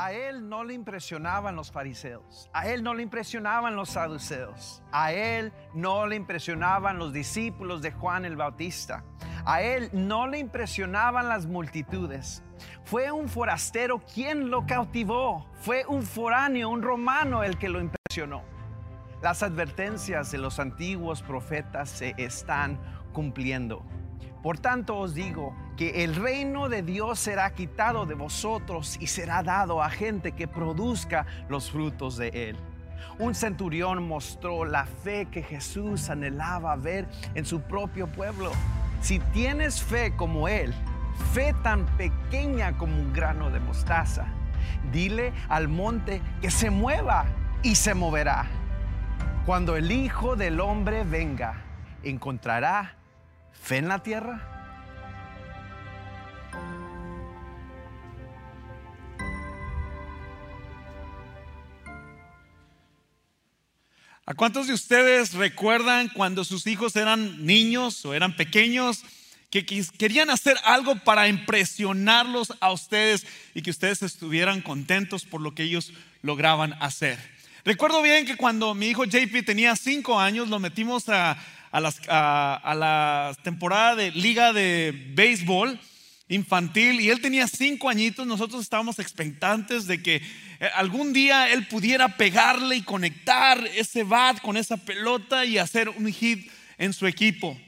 A él no le impresionaban los fariseos, a él no le impresionaban los saduceos, a él no le impresionaban los discípulos de Juan el Bautista, a él no le impresionaban las multitudes. Fue un forastero quien lo cautivó, fue un foráneo, un romano el que lo impresionó. Las advertencias de los antiguos profetas se están cumpliendo. Por tanto os digo que el reino de Dios será quitado de vosotros y será dado a gente que produzca los frutos de él. Un centurión mostró la fe que Jesús anhelaba ver en su propio pueblo. Si tienes fe como él, fe tan pequeña como un grano de mostaza, dile al monte que se mueva y se moverá. Cuando el Hijo del Hombre venga, encontrará fe en la tierra? ¿A cuántos de ustedes recuerdan cuando sus hijos eran niños o eran pequeños que querían hacer algo para impresionarlos a ustedes y que ustedes estuvieran contentos por lo que ellos lograban hacer? Recuerdo bien que cuando mi hijo JP tenía cinco años, lo metimos a, a, las, la temporada de liga de béisbol infantil y él tenía cinco añitos, nosotros estábamos expectantes de que eh, algún día él pudiera pegarle y conectar ese bat con esa pelota y hacer un hit en su equipo.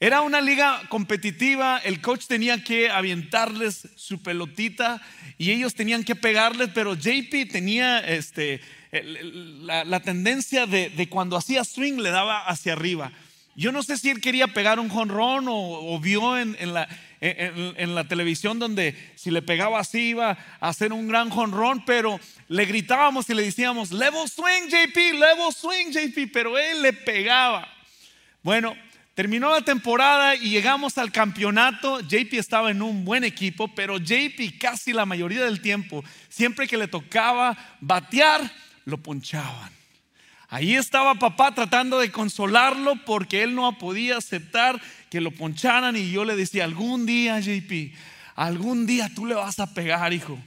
Era una liga competitiva, el coach tenía que avientarles su pelotita y ellos tenían que pegarles, pero JP tenía este, la, tendencia de, cuando hacía swing le daba hacia arriba. Yo no sé si él quería pegar un jonrón o, vio en, la, en, la, televisión donde si le pegaba así iba a hacer un gran jonrón, pero le gritábamos y le decíamos, level swing JP, level swing JP, pero él le pegaba. Bueno, terminó la temporada y llegamos al campeonato. JP estaba en un buen equipo, pero JP casi la mayoría del tiempo, siempre que le tocaba batear, lo ponchaban. Ahí estaba papá tratando de consolarlo porque él no podía aceptar que lo poncharan y yo le decía, algún día JP, algún día tú le vas a pegar, hijo.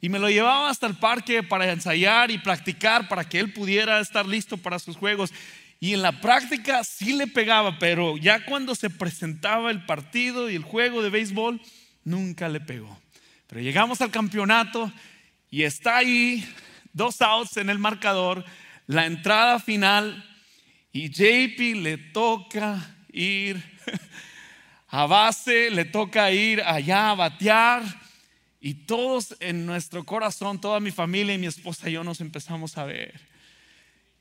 Y me lo llevaba hasta el parque para ensayar y practicar para que él pudiera estar listo para sus juegos. Y en la práctica sí le pegaba, pero ya cuando se presentaba el partido y el juego de béisbol, nunca le pegó. Pero llegamos al campeonato y está ahí dos outs en el marcador, la entrada final y JP le toca ir a base, le toca ir allá a batear y todos en nuestro corazón, toda mi familia y mi esposa y yo nos empezamos a ver.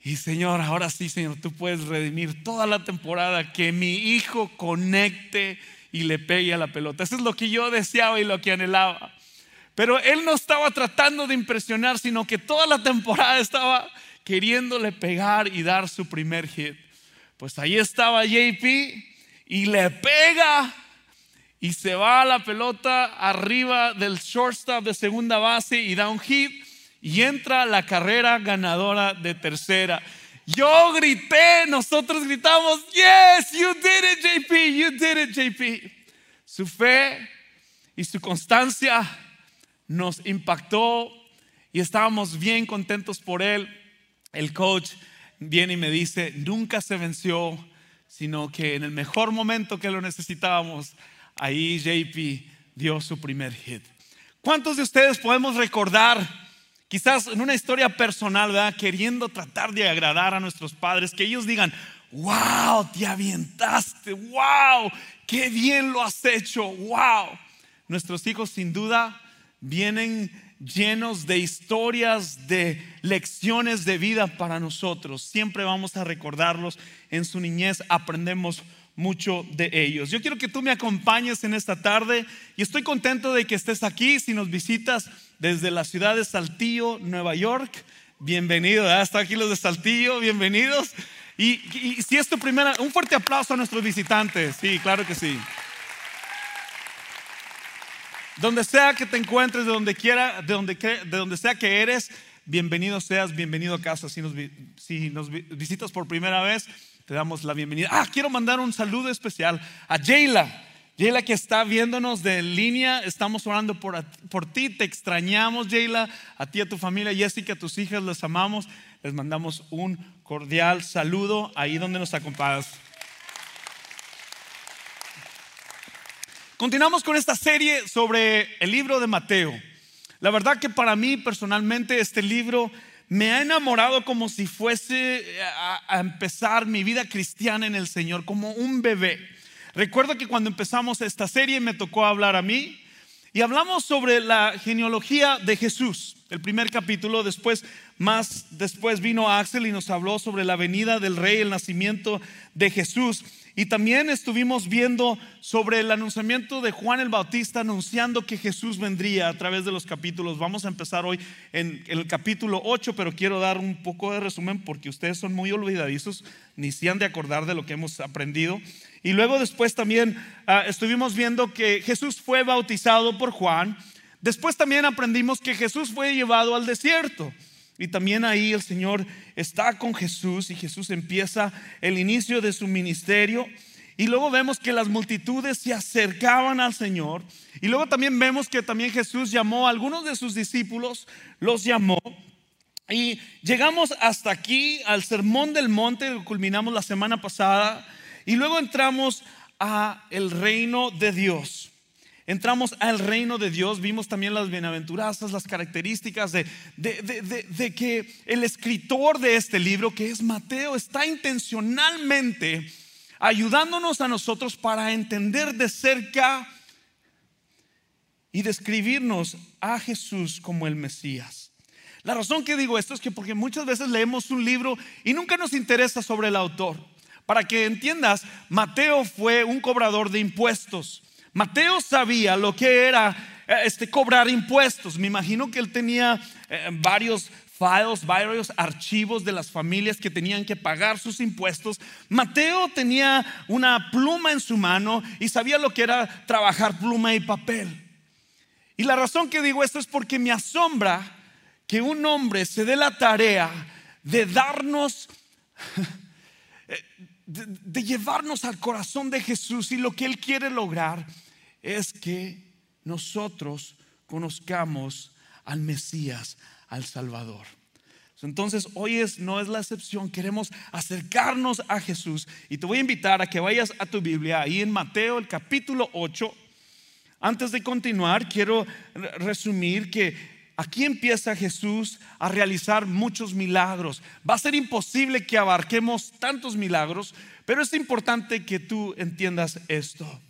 Y Señor, ahora sí, Señor, tú puedes redimir toda la temporada, que mi hijo conecte y le pegue a la pelota. Eso es lo que yo deseaba y lo que anhelaba. Pero él no estaba tratando de impresionar, sino que toda la temporada estaba queriéndole pegar y dar su primer hit. Pues ahí estaba JP y le pega y se va a la pelota arriba del shortstop de segunda base y da un hit y entra la carrera ganadora de tercera. Yo grité, nosotros gritamos, yes, you did it JP, you did it JP. Su fe y su constancia nos impactó y estábamos bien contentos por él. El coach viene y me dice, nunca se venció, sino que en el mejor momento que lo necesitábamos, ahí JP dio su primer hit. ¿Cuántos de ustedes podemos recordar, quizás en una historia personal, ¿verdad? queriendo tratar de agradar a nuestros padres, que ellos digan, wow, te avientaste, wow, qué bien lo has hecho, wow. Nuestros hijos sin duda vienen llenos de historias, de lecciones de vida para nosotros. Siempre vamos a recordarlos en su niñez, aprendemos mucho de ellos. Yo quiero que tú me acompañes en esta tarde y estoy contento de que estés aquí. Si nos visitas desde la ciudad de Saltillo, Nueva York, bienvenido. Hasta aquí los de Saltillo, bienvenidos. Y, y si es tu primera, un fuerte aplauso a nuestros visitantes. Sí, claro que sí. Donde sea que te encuentres, de donde quiera, de donde, de donde sea que eres, bienvenido seas, bienvenido a casa. Si nos, si nos visitas por primera vez, te damos la bienvenida. Ah, quiero mandar un saludo especial a Jayla. Jayla que está viéndonos de línea, estamos orando por, por ti, te extrañamos Jayla, a ti, a tu familia, Jessica, a tus hijas, les amamos, les mandamos un cordial saludo ahí donde nos acompañas. Continuamos con esta serie sobre el libro de Mateo. La verdad que para mí personalmente este libro me ha enamorado como si fuese a, empezar mi vida cristiana en el Señor, como un bebé. Recuerdo que cuando empezamos esta serie me tocó hablar a mí y hablamos sobre la genealogía de Jesús. El primer capítulo, después, más después vino Axel y nos habló sobre la venida del rey, el nacimiento de Jesús. Y también estuvimos viendo sobre el anunciamiento de Juan el Bautista anunciando que Jesús vendría a través de los capítulos. Vamos a empezar hoy en el capítulo 8, pero quiero dar un poco de resumen porque ustedes son muy olvidadizos, ni se han de acordar de lo que hemos aprendido. Y luego después también ah, estuvimos viendo que Jesús fue bautizado por Juan. Después también aprendimos que Jesús fue llevado al desierto. Y también ahí el Señor está con Jesús y Jesús empieza el inicio de su ministerio. Y luego vemos que las multitudes se acercaban al Señor. Y luego también vemos que también Jesús llamó a algunos de sus discípulos, los llamó. Y llegamos hasta aquí al Sermón del Monte, lo culminamos la semana pasada. Y luego entramos a el reino de Dios. Entramos al reino de Dios, vimos también las bienaventuranzas, las características de, de, que el escritor de este libro, que es Mateo, está intencionalmente ayudándonos a nosotros para entender de cerca y describirnos a Jesús como el Mesías. La razón que digo esto es que porque muchas veces leemos un libro y nunca nos interesa sobre el autor. Para que entiendas, Mateo fue un cobrador de impuestos. Mateo sabía lo que era eh, este, cobrar impuestos. Me imagino que él tenía eh, varios files, varios archivos de las familias que tenían que pagar sus impuestos. Mateo tenía una pluma en su mano y sabía lo que era trabajar pluma y papel. Y la razón que digo esto es porque me asombra que un hombre se dé la tarea de darnos de, llevarnos al corazón de Jesús y lo que Él quiere lograr es que nosotros conozcamos al Mesías, al Salvador. Entonces, hoy es, no es la excepción, queremos acercarnos a Jesús y te voy a invitar a que vayas a tu Biblia, ahí en Mateo el capítulo 8. Antes de continuar, quiero resumir que aquí empieza Jesús a realizar muchos milagros. Va a ser imposible que abarquemos tantos milagros, pero es importante que tú entiendas esto.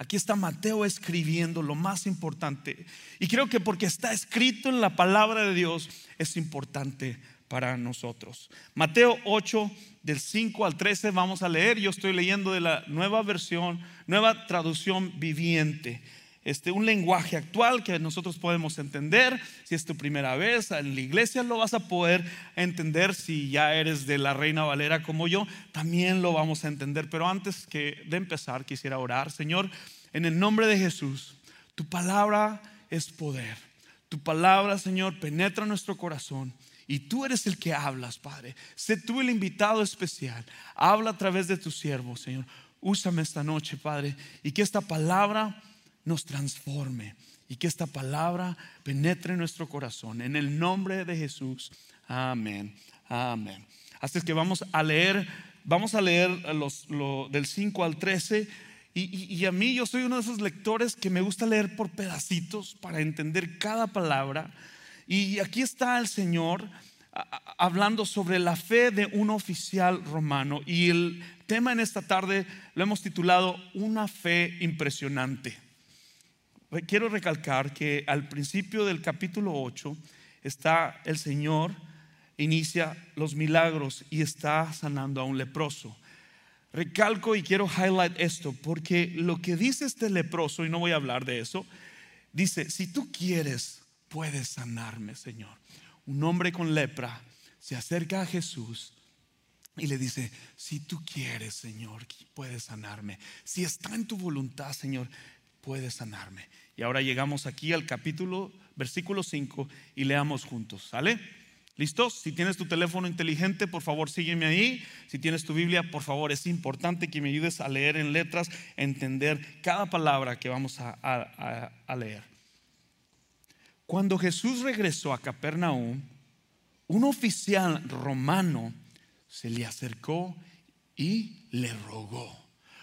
Aquí está Mateo escribiendo lo más importante. Y creo que porque está escrito en la palabra de Dios es importante para nosotros. Mateo 8, del 5 al 13, vamos a leer. Yo estoy leyendo de la nueva versión, nueva traducción viviente este, un lenguaje actual que nosotros podemos entender. Si es tu primera vez en la iglesia, lo vas a poder entender. Si ya eres de la Reina Valera como yo, también lo vamos a entender. Pero antes que de empezar, quisiera orar. Señor, en el nombre de Jesús, tu palabra es poder. Tu palabra, Señor, penetra nuestro corazón. Y tú eres el que hablas, Padre. Sé tú el invitado especial. Habla a través de tu siervo, Señor. Úsame esta noche, Padre. Y que esta palabra nos transforme y que esta palabra penetre en nuestro corazón. En el nombre de Jesús. Amén. Amén. Así que vamos a leer, vamos a leer los, del 5 al 13. Y, y, a mí yo soy uno de esos lectores que me gusta leer por pedacitos para entender cada palabra. Y aquí está el Señor hablando sobre la fe de un oficial romano. Y el tema en esta tarde lo hemos titulado Una fe impresionante quiero recalcar que al principio del capítulo 8 está el Señor, inicia los milagros y está sanando a un leproso. Recalco y quiero highlight esto porque lo que dice este leproso, y no voy a hablar de eso, dice, si tú quieres, puedes sanarme, Señor. Un hombre con lepra se acerca a Jesús y le dice, si tú quieres, Señor, puedes sanarme. Si está en tu voluntad, Señor, puedes sanarme. Y ahora llegamos aquí al capítulo, versículo 5 y leamos juntos, ¿sale? ¿Listos? Si tienes tu teléfono inteligente, por favor sígueme ahí. Si tienes tu Biblia, por favor, es importante que me ayudes a leer en letras, a entender cada palabra que vamos a, a leer. Cuando Jesús regresó a Capernaum, un oficial romano se le acercó y le rogó.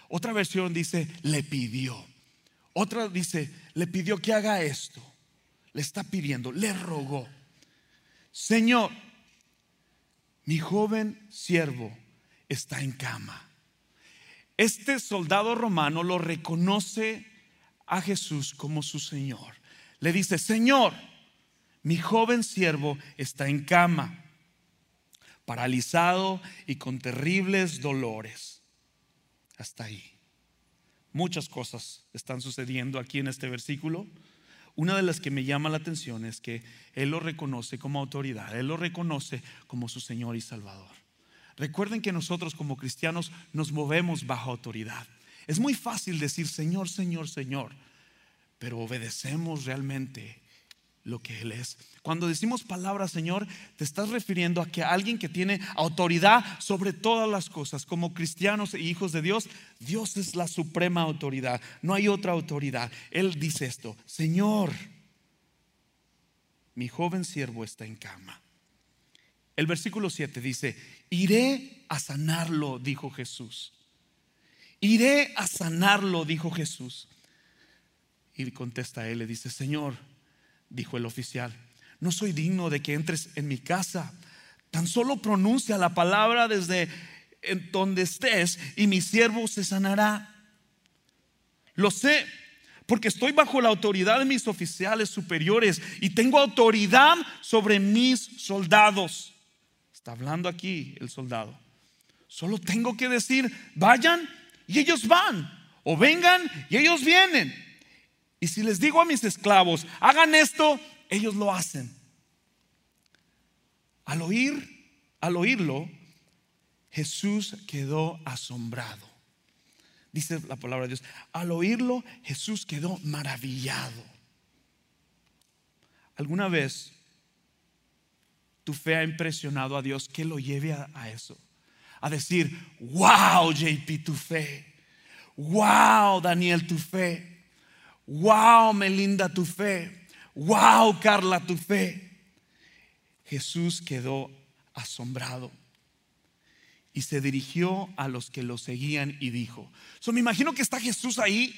Otra versión dice, le pidió. Otra dice, le pidió que haga esto. Le está pidiendo, le rogó. Señor, mi joven siervo está en cama. Este soldado romano lo reconoce a Jesús como su Señor. Le dice, Señor, mi joven siervo está en cama, paralizado y con terribles dolores. Hasta ahí. Muchas cosas están sucediendo aquí en este versículo. Una de las que me llama la atención es que Él lo reconoce como autoridad, Él lo reconoce como su Señor y Salvador. Recuerden que nosotros como cristianos nos movemos bajo autoridad. Es muy fácil decir Señor, Señor, Señor, pero obedecemos realmente lo que Él es. Cuando decimos palabra Señor, te estás refiriendo a que alguien que tiene autoridad sobre todas las cosas, como cristianos e hijos de Dios, Dios es la suprema autoridad, no hay otra autoridad. Él dice esto, Señor, mi joven siervo está en cama. El versículo 7 dice, iré a sanarlo, dijo Jesús. Iré a sanarlo, dijo Jesús. Y contesta él, le dice, Señor, dijo el oficial, no soy digno de que entres en mi casa. Tan solo pronuncia la palabra desde donde estés y mi siervo se sanará. Lo sé, porque estoy bajo la autoridad de mis oficiales superiores y tengo autoridad sobre mis soldados. Está hablando aquí el soldado. Solo tengo que decir, vayan y ellos van, o vengan y ellos vienen. Y si les digo a mis esclavos, hagan esto, ellos lo hacen. Al oír, al oírlo, Jesús quedó asombrado. Dice la palabra de Dios, al oírlo Jesús quedó maravillado. ¿Alguna vez tu fe ha impresionado a Dios que lo lleve a, a eso? A decir, wow, JP, tu fe. Wow, Daniel, tu fe. Wow, Melinda, tu fe. Wow, Carla, tu fe. Jesús quedó asombrado y se dirigió a los que lo seguían y dijo, so, me imagino que está Jesús ahí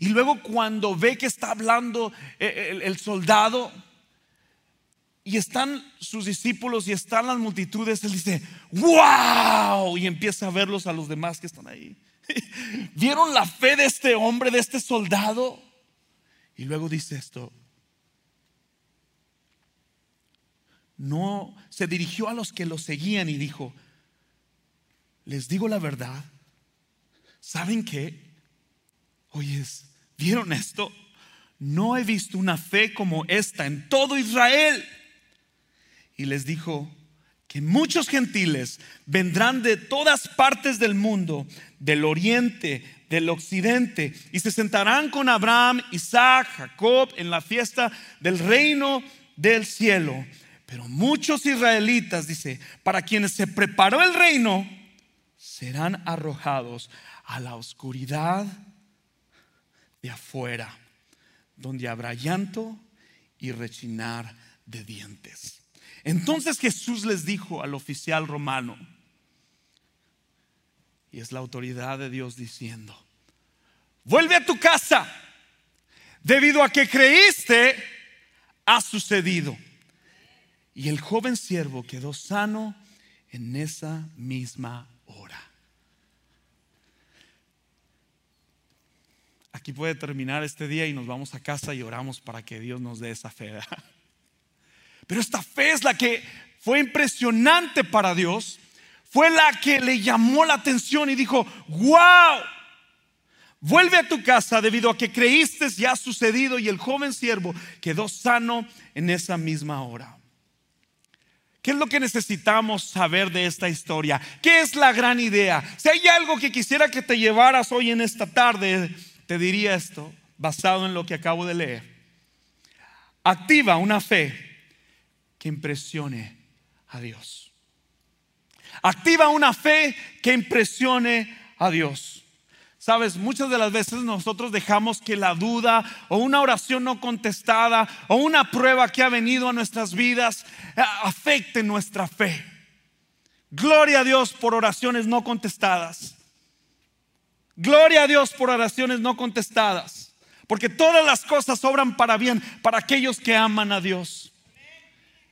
y luego cuando ve que está hablando eh, el, el soldado y están sus discípulos y están las multitudes, él dice, wow, y empieza a verlos a los demás que están ahí. ¿Vieron la fe de este hombre, de este soldado? Y luego dice esto. No se dirigió a los que lo seguían y dijo, les digo la verdad, ¿saben qué? Oyes, ¿vieron esto? No he visto una fe como esta en todo Israel. Y les dijo que muchos gentiles vendrán de todas partes del mundo, del oriente, del occidente y se sentarán con Abraham, Isaac, Jacob en la fiesta del reino del cielo. Pero muchos israelitas, dice, para quienes se preparó el reino, serán arrojados a la oscuridad de afuera, donde habrá llanto y rechinar de dientes. Entonces Jesús les dijo al oficial romano, y es la autoridad de Dios diciendo, vuelve a tu casa, debido a que creíste, ha sucedido. Y el joven siervo quedó sano en esa misma hora. Aquí puede terminar este día y nos vamos a casa y oramos para que Dios nos dé esa fe. Pero esta fe es la que fue impresionante para Dios fue la que le llamó la atención y dijo, wow, vuelve a tu casa debido a que creíste ya ha sucedido y el joven siervo quedó sano en esa misma hora. ¿Qué es lo que necesitamos saber de esta historia? ¿Qué es la gran idea? Si hay algo que quisiera que te llevaras hoy en esta tarde, te diría esto, basado en lo que acabo de leer. Activa una fe que impresione a Dios. Activa una fe que impresione a Dios. Sabes, muchas de las veces nosotros dejamos que la duda o una oración no contestada o una prueba que ha venido a nuestras vidas eh, afecte nuestra fe. Gloria a Dios por oraciones no contestadas. Gloria a Dios por oraciones no contestadas. Porque todas las cosas obran para bien para aquellos que aman a Dios.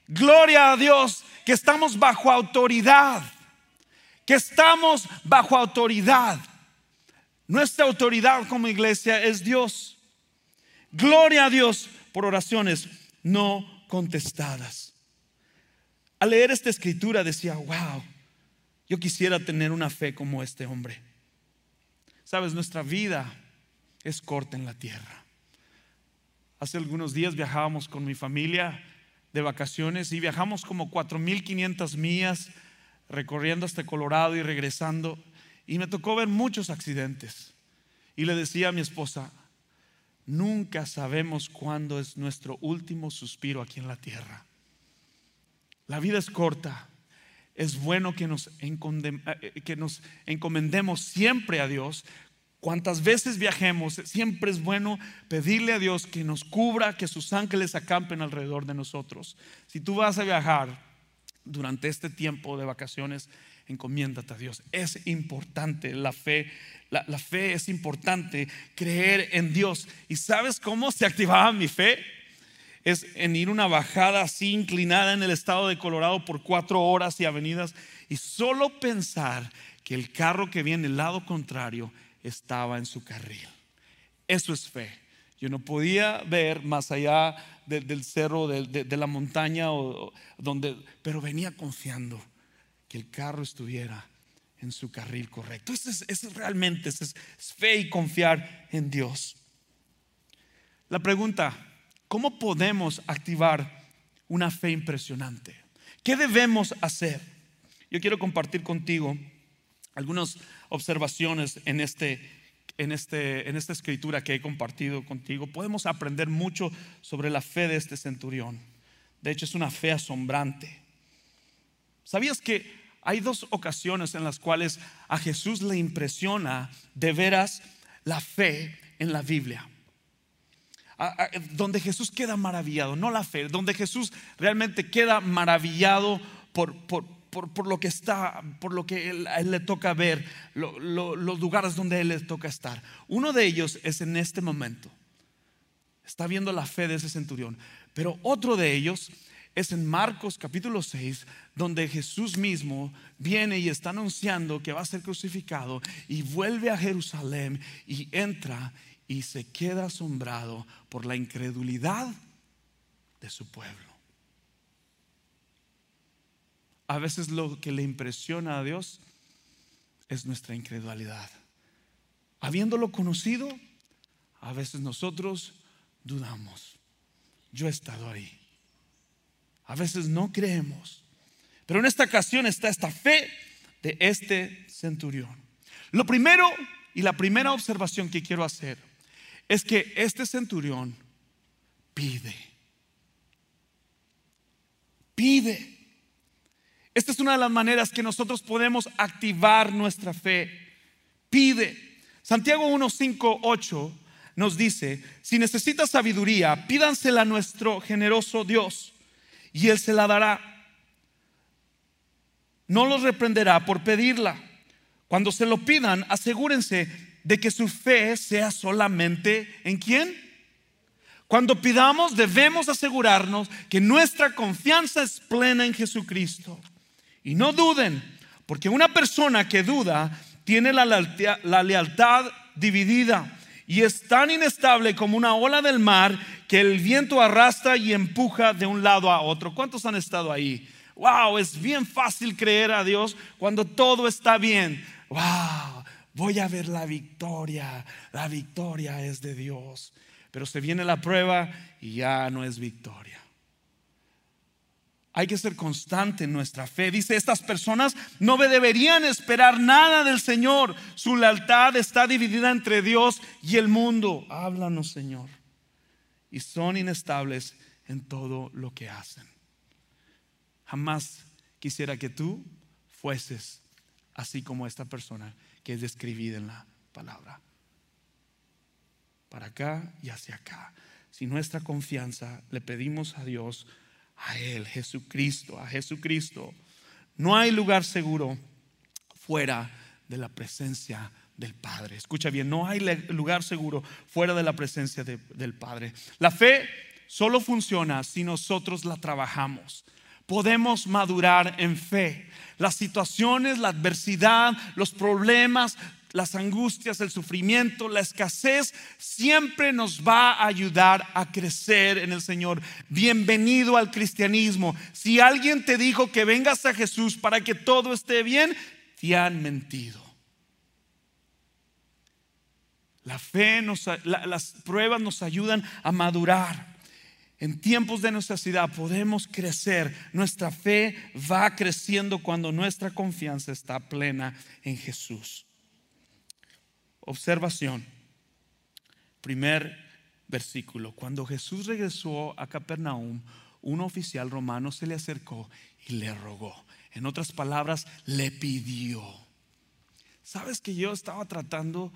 Gloria a Dios que estamos bajo autoridad. Que estamos bajo autoridad. Nuestra autoridad como iglesia es Dios. Gloria a Dios por oraciones no contestadas. Al leer esta escritura decía, wow, yo quisiera tener una fe como este hombre. Sabes, nuestra vida es corta en la tierra. Hace algunos días viajábamos con mi familia de vacaciones y viajamos como 4.500 millas recorriendo hasta Colorado y regresando. Y me tocó ver muchos accidentes. Y le decía a mi esposa, nunca sabemos cuándo es nuestro último suspiro aquí en la tierra. La vida es corta. Es bueno que nos, eh, nos encomendemos siempre a Dios. Cuantas veces viajemos, siempre es bueno pedirle a Dios que nos cubra, que sus ángeles acampen alrededor de nosotros. Si tú vas a viajar durante este tiempo de vacaciones, encomiéndate a Dios. Es importante la fe. La, la, fe es importante, creer en Dios. ¿Y sabes cómo se activaba mi fe? es en ir una bajada así inclinada en el estado de Colorado por cuatro horas y avenidas y solo pensar que el carro que viene del lado contrario estaba en su carril. Eso es fe. Yo no podía ver más allá del cerro, de, la montaña, donde, pero venía confiando que el carro estuviera en su carril correcto. Eso es, realmente es fe y confiar en Dios. La pregunta, ¿Cómo podemos activar una fe impresionante? ¿Qué debemos hacer? Yo quiero compartir contigo algunas observaciones en, este, en, este, en esta escritura que he compartido contigo. Podemos aprender mucho sobre la fe de este centurión. De hecho, es una fe asombrante. ¿Sabías que hay dos ocasiones en las cuales a Jesús le impresiona de veras la fe en la Biblia? donde Jesús queda maravillado, no la fe, donde Jesús realmente queda maravillado por, por, lo que está, por lo que a él le toca ver, los lugares donde a él le toca estar. Uno de ellos es en este momento. Está viendo la fe de ese centurión. Pero otro de ellos es en Marcos capítulo 6, donde Jesús mismo viene y está anunciando que va a ser crucificado y vuelve a Jerusalén y entra y se queda asombrado por la incredulidad de su pueblo. A veces lo que le impresiona a Dios es nuestra incredulidad. Habiéndolo conocido, a veces nosotros dudamos. Yo he estado ahí. A veces no creemos. Pero en esta ocasión está esta fe de este centurión. Lo primero y la primera observación que quiero hacer es que este centurión pide. Pide. Esta es una de las maneras que nosotros podemos activar nuestra fe. Pide. Santiago 1, 5, 8 nos dice, si necesitas sabiduría, pídansela a nuestro generoso Dios y Él se la dará. No los reprenderá por pedirla. Cuando se lo pidan, asegúrense de que su fe sea solamente en quién. Cuando pidamos debemos asegurarnos que nuestra confianza es plena en Jesucristo. Y no duden, porque una persona que duda tiene la lealtad, dividida y es tan inestable como una ola del mar que el viento arrastra y empuja de un lado a otro. ¿Cuántos han estado ahí? Wow, es bien fácil creer a Dios cuando todo está bien. Wow, voy a ver la victoria, la victoria es de Dios. Pero se viene la prueba y ya no es victoria. Hay que ser constante en nuestra fe. Dice, estas personas no deberían esperar nada del Señor. Su lealtad está dividida entre Dios y el mundo. Háblanos, Señor. Y son inestables en todo lo que hacen. Jamás quisiera que tú fueses así como esta persona que es describida en la palabra. Para acá y hacia acá. Si nuestra confianza le pedimos a Dios, a Él, Jesucristo, a Jesucristo, no hay lugar seguro fuera de la presencia del Padre. Escucha bien, no hay lugar seguro fuera de la presencia del Padre. La fe solo funciona si nosotros la trabajamos. Podemos madurar en fe. Las situaciones, la adversidad, los problemas, las angustias, el sufrimiento, la escasez, siempre nos va a ayudar a crecer en el Señor. Bienvenido al cristianismo. Si alguien te dijo que vengas a Jesús para que todo esté bien, te han mentido. La fe, las pruebas nos ayudan a madurar. En tiempos de necesidad podemos crecer. Nuestra fe va creciendo cuando nuestra confianza está plena en Jesús. Observación. Primer versículo. Cuando Jesús regresó a Capernaum, un oficial romano se le acercó y le rogó. En otras palabras, le pidió. ¿Sabes que yo estaba tratando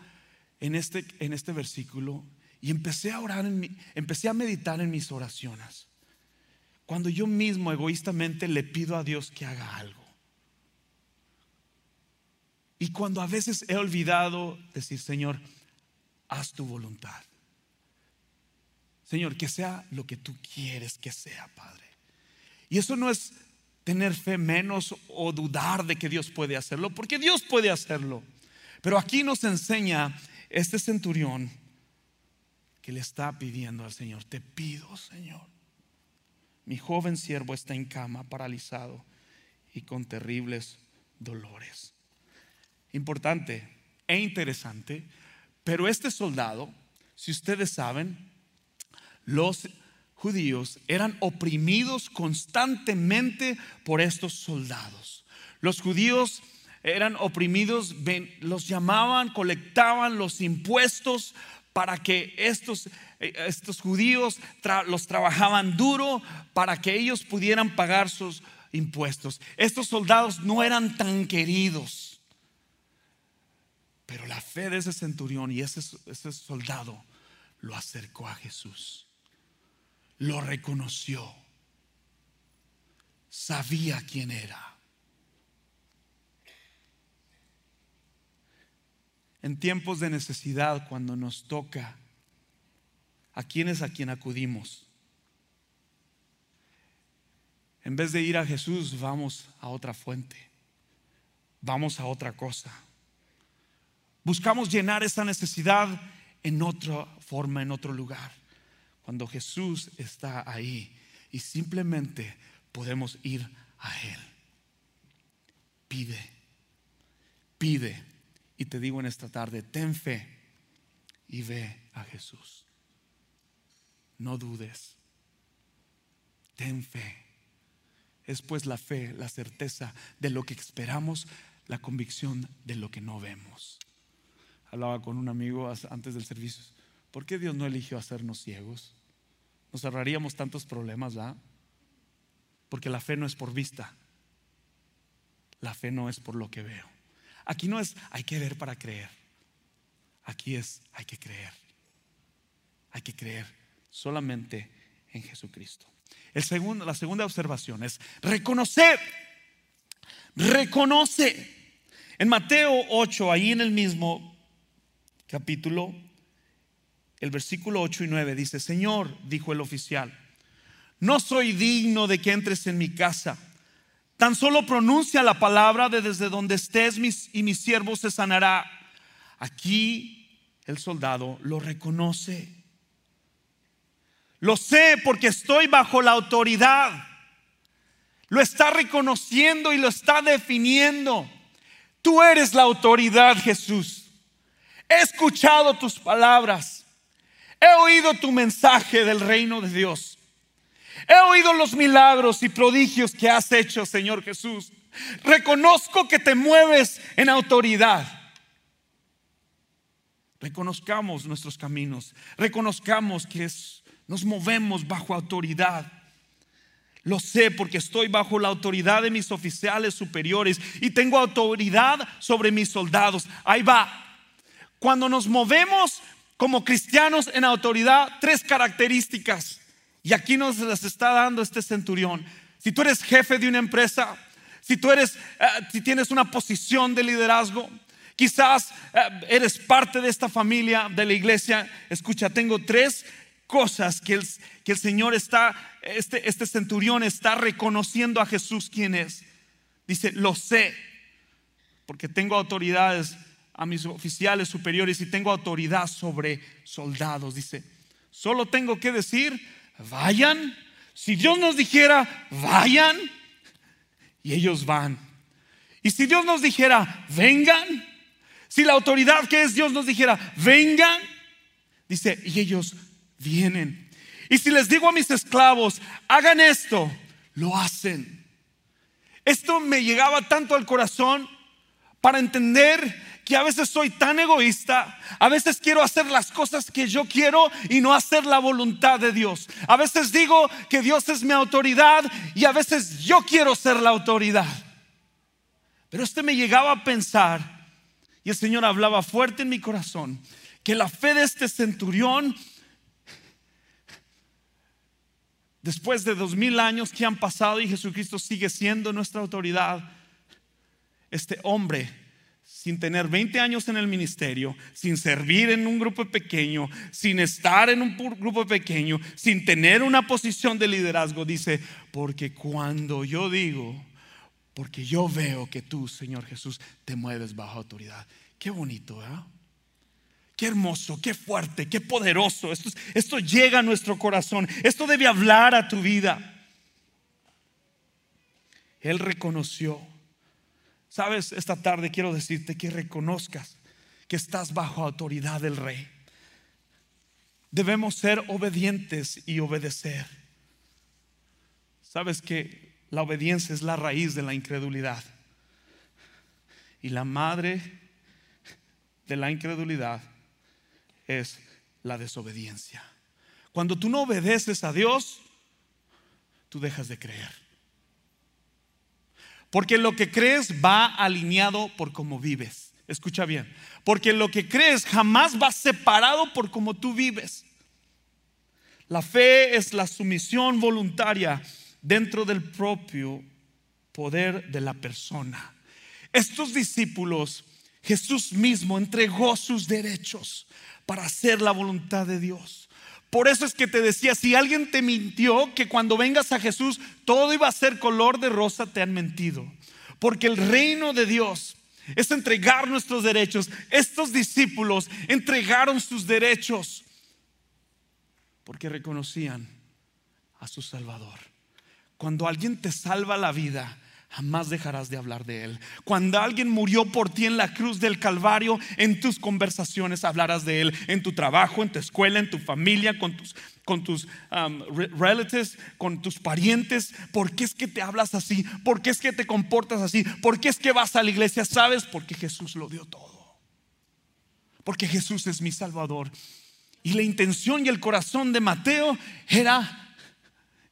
en este, en este versículo y empecé a orar, en empecé a meditar en mis oraciones. Cuando yo mismo egoístamente le pido a Dios que haga algo. Y cuando a veces he olvidado decir, Señor, haz tu voluntad. Señor, que sea lo que tú quieres que sea, Padre. Y eso no es tener fe menos o dudar de que Dios puede hacerlo, porque Dios puede hacerlo. Pero aquí nos enseña este centurión le está pidiendo al Señor, te pido, Señor, mi joven siervo está en cama, paralizado y con terribles dolores. Importante e interesante, pero este soldado, si ustedes saben, los judíos eran oprimidos constantemente por estos soldados. Los judíos eran oprimidos, los llamaban, colectaban los impuestos para que estos, eh, estos judíos los trabajaban duro para que ellos pudieran pagar sus impuestos. Estos soldados no eran tan queridos, pero la fe de ese centurión y ese, ese soldado lo acercó a Jesús, lo reconoció, sabía quién era. En tiempos de necesidad, cuando nos toca, ¿a quién es a quien acudimos? En vez de ir a Jesús, vamos a otra fuente, vamos a otra cosa. Buscamos llenar esa necesidad en otra forma, en otro lugar. Cuando Jesús está ahí y simplemente podemos ir a Él. Pide, pide y te digo en esta tarde, ten fe y ve a Jesús. No dudes. Ten fe. Es pues la fe, la certeza de lo que esperamos, la convicción de lo que no vemos. Hablaba con un amigo antes del servicio. ¿Por qué Dios no eligió hacernos ciegos? Nos ahorraríamos tantos problemas, ¿verdad? Porque la fe no es por vista. La fe no es por lo que veo. Aquí no es hay que ver para creer. Aquí es hay que creer. Hay que creer solamente en Jesucristo. El segundo, la segunda observación es reconocer. Reconoce. En Mateo 8, ahí en el mismo capítulo, el versículo 8 y 9 dice, Señor, dijo el oficial, no soy digno de que entres en mi casa Tan solo pronuncia la palabra de desde donde estés y mi siervo se sanará. Aquí el soldado lo reconoce. Lo sé porque estoy bajo la autoridad. Lo está reconociendo y lo está definiendo. Tú eres la autoridad, Jesús. He escuchado tus palabras. He oído tu mensaje del reino de Dios. He oído los milagros y prodigios que has hecho, Señor Jesús. Reconozco que te mueves en autoridad. Reconozcamos nuestros caminos. Reconozcamos que nos movemos bajo autoridad. Lo sé porque estoy bajo la autoridad de mis oficiales superiores y tengo autoridad sobre mis soldados. Ahí va. Cuando nos movemos como cristianos en autoridad, tres características. Y aquí nos las está dando este centurión. Si tú eres jefe de una empresa, si tú eres, eh, si tienes una posición de liderazgo, quizás eh, eres parte de esta familia de la iglesia, escucha, tengo tres cosas que el, que el Señor está, este, este centurión está reconociendo a Jesús quién es. Dice, lo sé, porque tengo autoridades a mis oficiales superiores y tengo autoridad sobre soldados. Dice, solo tengo que decir, vayan. Si Dios nos dijera, vayan, y ellos van. Y si Dios nos dijera, vengan, si la autoridad que es Dios nos dijera, vengan, dice, y ellos vienen. Y si les digo a mis esclavos, hagan esto, lo hacen. Esto me llegaba tanto al corazón para entender que a veces soy tan egoísta, a veces quiero hacer las cosas que yo quiero y no hacer la voluntad de Dios. A veces digo que Dios es mi autoridad y a veces yo quiero ser la autoridad. Pero este me llegaba a pensar, y el Señor hablaba fuerte en mi corazón, que la fe de este centurión Después de dos mil años que han pasado y Jesucristo sigue siendo nuestra autoridad, este hombre, sin tener 20 años en el ministerio, sin servir en un grupo pequeño, sin estar en un grupo pequeño, sin tener una posición de liderazgo, dice, porque cuando yo digo, porque yo veo que tú, Señor Jesús, te mueves bajo autoridad. Qué bonito, ¿eh? Qué hermoso, qué fuerte, qué poderoso. Esto, esto llega a nuestro corazón. Esto debe hablar a tu vida. Él reconoció. Sabes, esta tarde quiero decirte que reconozcas que estás bajo autoridad del rey. Debemos ser obedientes y obedecer. Sabes que la obediencia es la raíz de la incredulidad. Y la madre de la incredulidad es la desobediencia. Cuando tú no obedeces a Dios, tú dejas de creer. Porque lo que crees va alineado por cómo vives. Escucha bien. Porque lo que crees jamás va separado por cómo tú vives. La fe es la sumisión voluntaria dentro del propio poder de la persona. Estos discípulos, Jesús mismo entregó sus derechos para hacer la voluntad de Dios. Por eso es que te decía, si alguien te mintió que cuando vengas a Jesús todo iba a ser color de rosa, te han mentido. Porque el reino de Dios es entregar nuestros derechos. Estos discípulos entregaron sus derechos porque reconocían a su Salvador. Cuando alguien te salva la vida, jamás dejarás de hablar de Él. Cuando alguien murió por ti en la cruz del Calvario, en tus conversaciones hablarás de Él, en tu trabajo, en tu escuela, en tu familia, con tus, con tus um, relatives, con tus parientes. ¿Por qué es que te hablas así? ¿Por qué es que te comportas así? ¿Por qué es que vas a la iglesia? ¿Sabes? Porque Jesús lo dio todo. Porque Jesús es mi Salvador. Y la intención y el corazón de Mateo era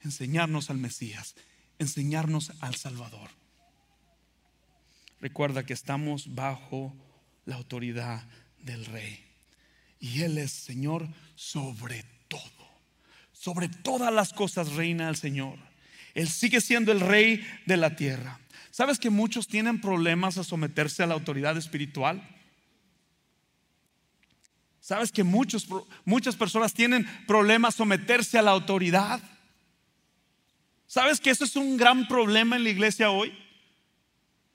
enseñarnos al Mesías, enseñarnos al Salvador. Recuerda que estamos bajo la autoridad del Rey. Y Él es Señor sobre todo. Sobre todas las cosas reina el Señor. Él sigue siendo el Rey de la tierra. ¿Sabes que muchos tienen problemas a someterse a la autoridad espiritual? ¿Sabes que muchos, muchas personas tienen problemas a someterse a la autoridad? ¿Sabes que eso es un gran problema en la iglesia hoy?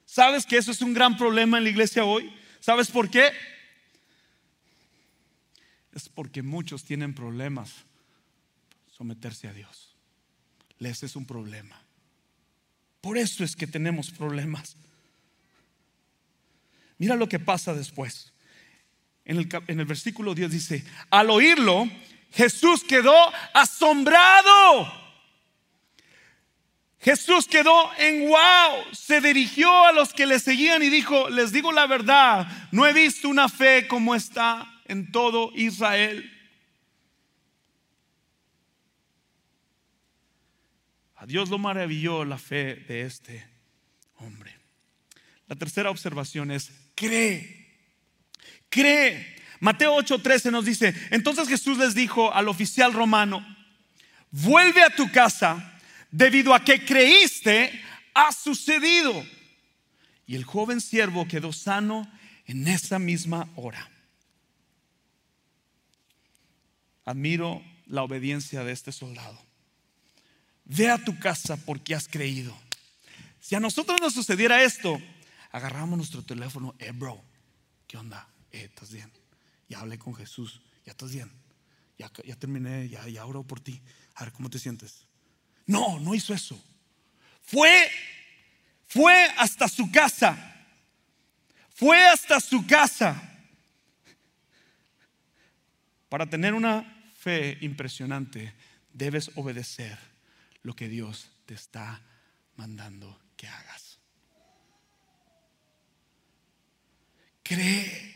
¿Sabes que eso es un gran problema en la iglesia hoy? ¿Sabes por qué? Es porque muchos tienen problemas someterse a Dios. Les es un problema. Por eso es que tenemos problemas. Mira lo que pasa después. En el, en el versículo 10 dice, al oírlo, Jesús quedó asombrado. Jesús quedó en wow, se dirigió a los que le seguían y dijo, les digo la verdad, no he visto una fe como está en todo Israel. A Dios lo maravilló la fe de este hombre. La tercera observación es, cree, cree. Mateo 8:13 nos dice, entonces Jesús les dijo al oficial romano, vuelve a tu casa, debido a que creíste, ha sucedido. Y el joven siervo quedó sano en esa misma hora. Admiro la obediencia de este soldado. Ve a tu casa porque has creído. Si a nosotros nos sucediera esto, agarramos nuestro teléfono, eh, bro, ¿qué onda? Eh, ¿estás bien? Ya hablé con Jesús, ya estás bien. Ya, terminé, ya, ya oro por ti. A ver, ¿cómo te sientes? No, no hizo eso. Fue, fue hasta su casa. Fue hasta su casa para tener una fe impresionante, debes obedecer lo que Dios te está mandando que hagas. Cree,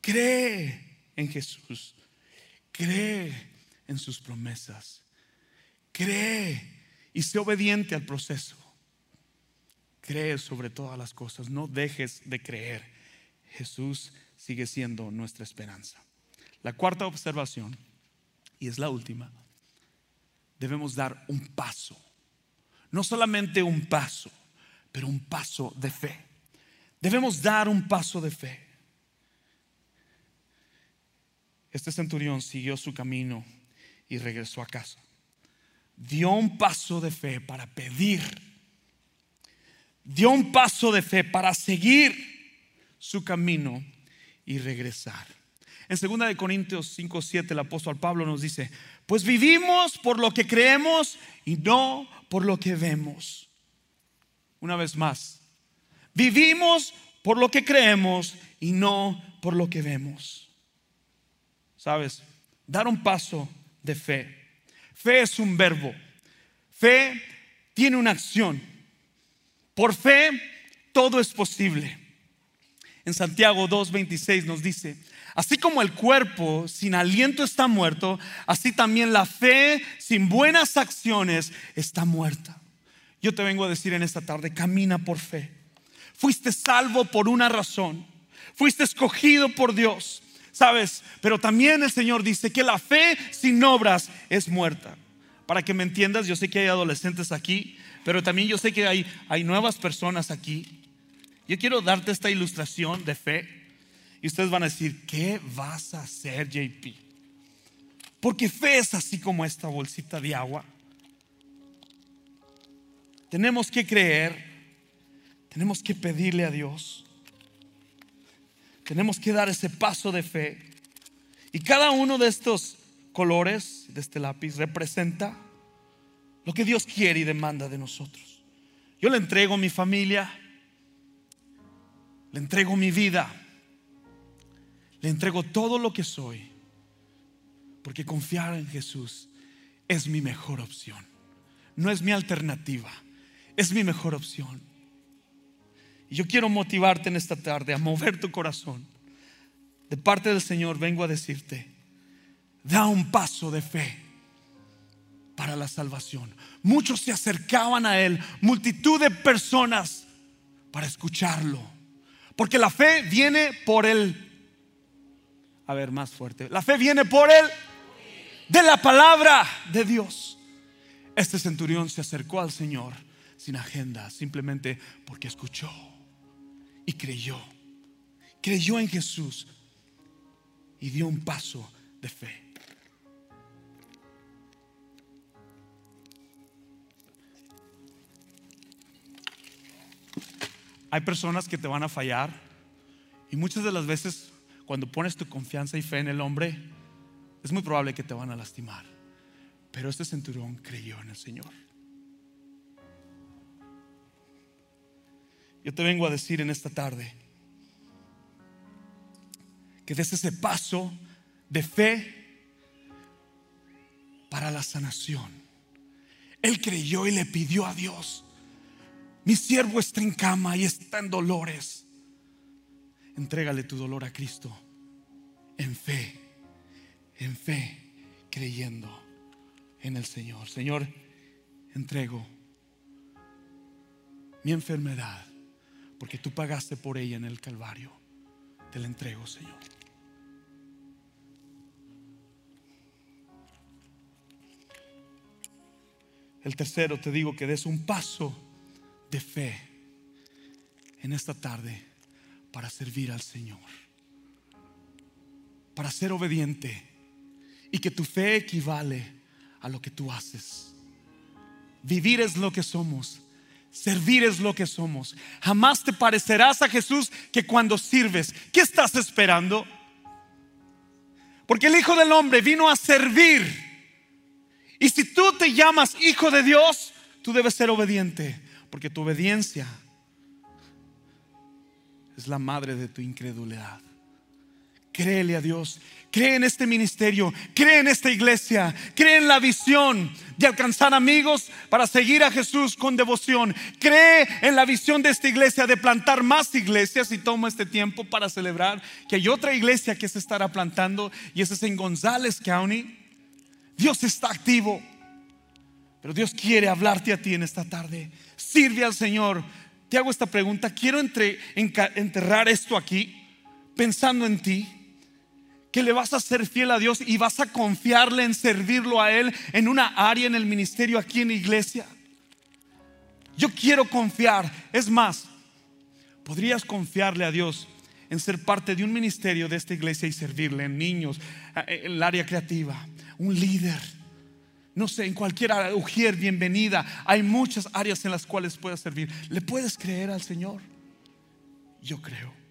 cree en Jesús, cree en sus promesas, cree y sé obediente al proceso. Cree sobre todas las cosas, no dejes de creer. Jesús sigue siendo nuestra esperanza. La cuarta observación, y es la última, debemos dar un paso. No solamente un paso, pero un paso de fe. Debemos dar un paso de fe. Este centurión siguió su camino y regresó a casa. Dio un paso de fe para pedir. Dio un paso de fe para seguir su camino y regresar. En 2 de Corintios 5, 7 el apóstol Pablo nos dice, pues vivimos por lo que creemos y no por lo que vemos. Una vez más, vivimos por lo que creemos y no por lo que vemos. ¿Sabes? Dar un paso de fe. Fe es un verbo. Fe tiene una acción. Por fe todo es posible. En Santiago 2.26 nos dice, Así como el cuerpo sin aliento está muerto, así también la fe sin buenas acciones está muerta. Yo te vengo a decir en esta tarde, camina por fe. Fuiste salvo por una razón. Fuiste escogido por Dios. ¿Sabes? Pero también el Señor dice que la fe sin obras es muerta. Para que me entiendas, yo sé que hay adolescentes aquí, pero también yo sé que hay, hay nuevas personas aquí. Yo quiero darte esta ilustración de fe y ustedes van a decir, ¿qué vas a hacer, JP? Porque fe es así como esta bolsita de agua. Tenemos que creer, tenemos que pedirle a Dios, tenemos que dar ese paso de fe. Y cada uno de estos colores de este lápiz representa lo que Dios quiere y demanda de nosotros. Yo le entrego mi familia, le entrego mi vida le entrego todo lo que soy, porque confiar en Jesús es mi mejor opción. No es mi alternativa, es mi mejor opción. Y yo quiero motivarte en esta tarde a mover tu corazón. De parte del Señor vengo a decirte, da un paso de fe para la salvación. Muchos se acercaban a Él, multitud de personas para escucharlo. Porque la fe viene por el a ver, más fuerte. La fe viene por él, de la palabra de Dios. Este centurión se acercó al Señor sin agenda, simplemente porque escuchó y creyó. Creyó en Jesús y dio un paso de fe. Hay personas que te van a fallar y muchas de las veces cuando pones tu confianza y fe en el hombre, es muy probable que te van a lastimar. Pero este centurión creyó en el Señor. Yo te vengo a decir en esta tarde que des ese paso de fe para la sanación. Él creyó y le pidió a Dios, mi siervo está en cama y está en dolores entrégale tu dolor a Cristo en fe, en fe, creyendo en el Señor. Señor, entrego mi enfermedad, porque tú pagaste por ella en el Calvario. Te la entrego, Señor. El tercero, te digo que des un paso de fe en esta tarde para servir al Señor, para ser obediente y que tu fe equivale a lo que tú haces. Vivir es lo que somos. Servir es lo que somos. Jamás te parecerás a Jesús que cuando sirves. ¿Qué estás esperando? Porque el Hijo del Hombre vino a servir y si tú te llamas hijo de Dios, tú debes ser obediente, porque tu obediencia es la madre de tu incredulidad. Créele a Dios, cree en este ministerio, cree en esta iglesia, cree en la visión de alcanzar amigos para seguir a Jesús con devoción. Cree en la visión de esta iglesia de plantar más iglesias y toma este tiempo para celebrar que hay otra iglesia que se estará plantando y esa es en González County. Dios está activo. Pero Dios quiere hablarte a ti en esta tarde. Sirve al Señor. Te hago esta pregunta. Quiero enterrar esto aquí pensando en ti. Que le vas a ser fiel a Dios y vas a confiarle en servirlo a Él en una área en el ministerio aquí en la iglesia. Yo quiero confiar. Es más, podrías confiarle a Dios en ser parte de un ministerio de esta iglesia y servirle en niños, en el área creativa un líder. No sé, en cualquier área, bienvenida. Hay muchas áreas en las cuales puedes servir. ¿Le puedes creer al Señor? Yo creo.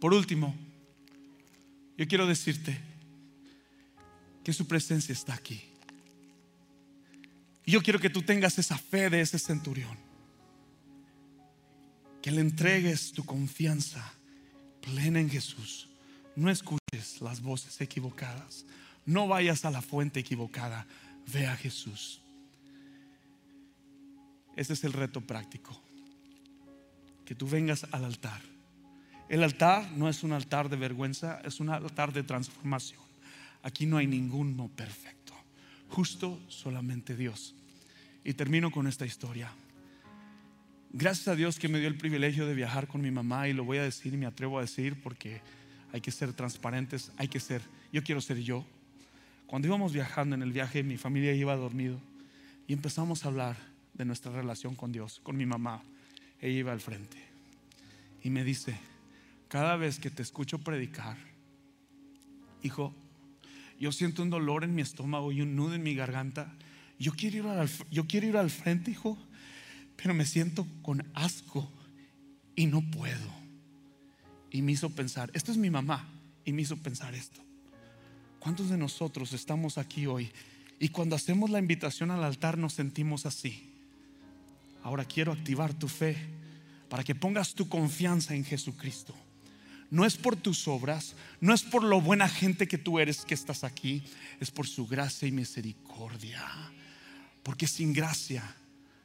Por último, yo quiero decirte que su presencia está aquí. Y yo quiero que tú tengas esa fe de ese centurión. Que le entregues tu confianza plena en Jesús. No escuches las voces equivocadas. No vayas a la fuente equivocada. Ve a Jesús. Ese es el reto práctico. Que tú vengas al altar. El altar no es un altar de vergüenza, es un altar de transformación. Aquí no hay ninguno perfecto justo solamente Dios. Y termino con esta historia. Gracias a Dios que me dio el privilegio de viajar con mi mamá y lo voy a decir y me atrevo a decir porque hay que ser transparentes, hay que ser, yo quiero ser yo. Cuando íbamos viajando en el viaje, mi familia iba dormido y empezamos a hablar de nuestra relación con Dios, con mi mamá. Ella iba al frente y me dice, cada vez que te escucho predicar, hijo, yo siento un dolor en mi estómago y un nudo en mi garganta. Yo quiero ir al, yo quiero ir al frente, hijo, pero me siento con asco y no puedo. Y me hizo pensar, esto es mi mamá, y me hizo pensar esto. ¿Cuántos de nosotros estamos aquí hoy y cuando hacemos la invitación al altar nos sentimos así? Ahora quiero activar tu fe para que pongas tu confianza en Jesucristo no es por tus obras, no es por lo buena gente que tú eres que estás aquí, es por su gracia y misericordia. Porque sin gracia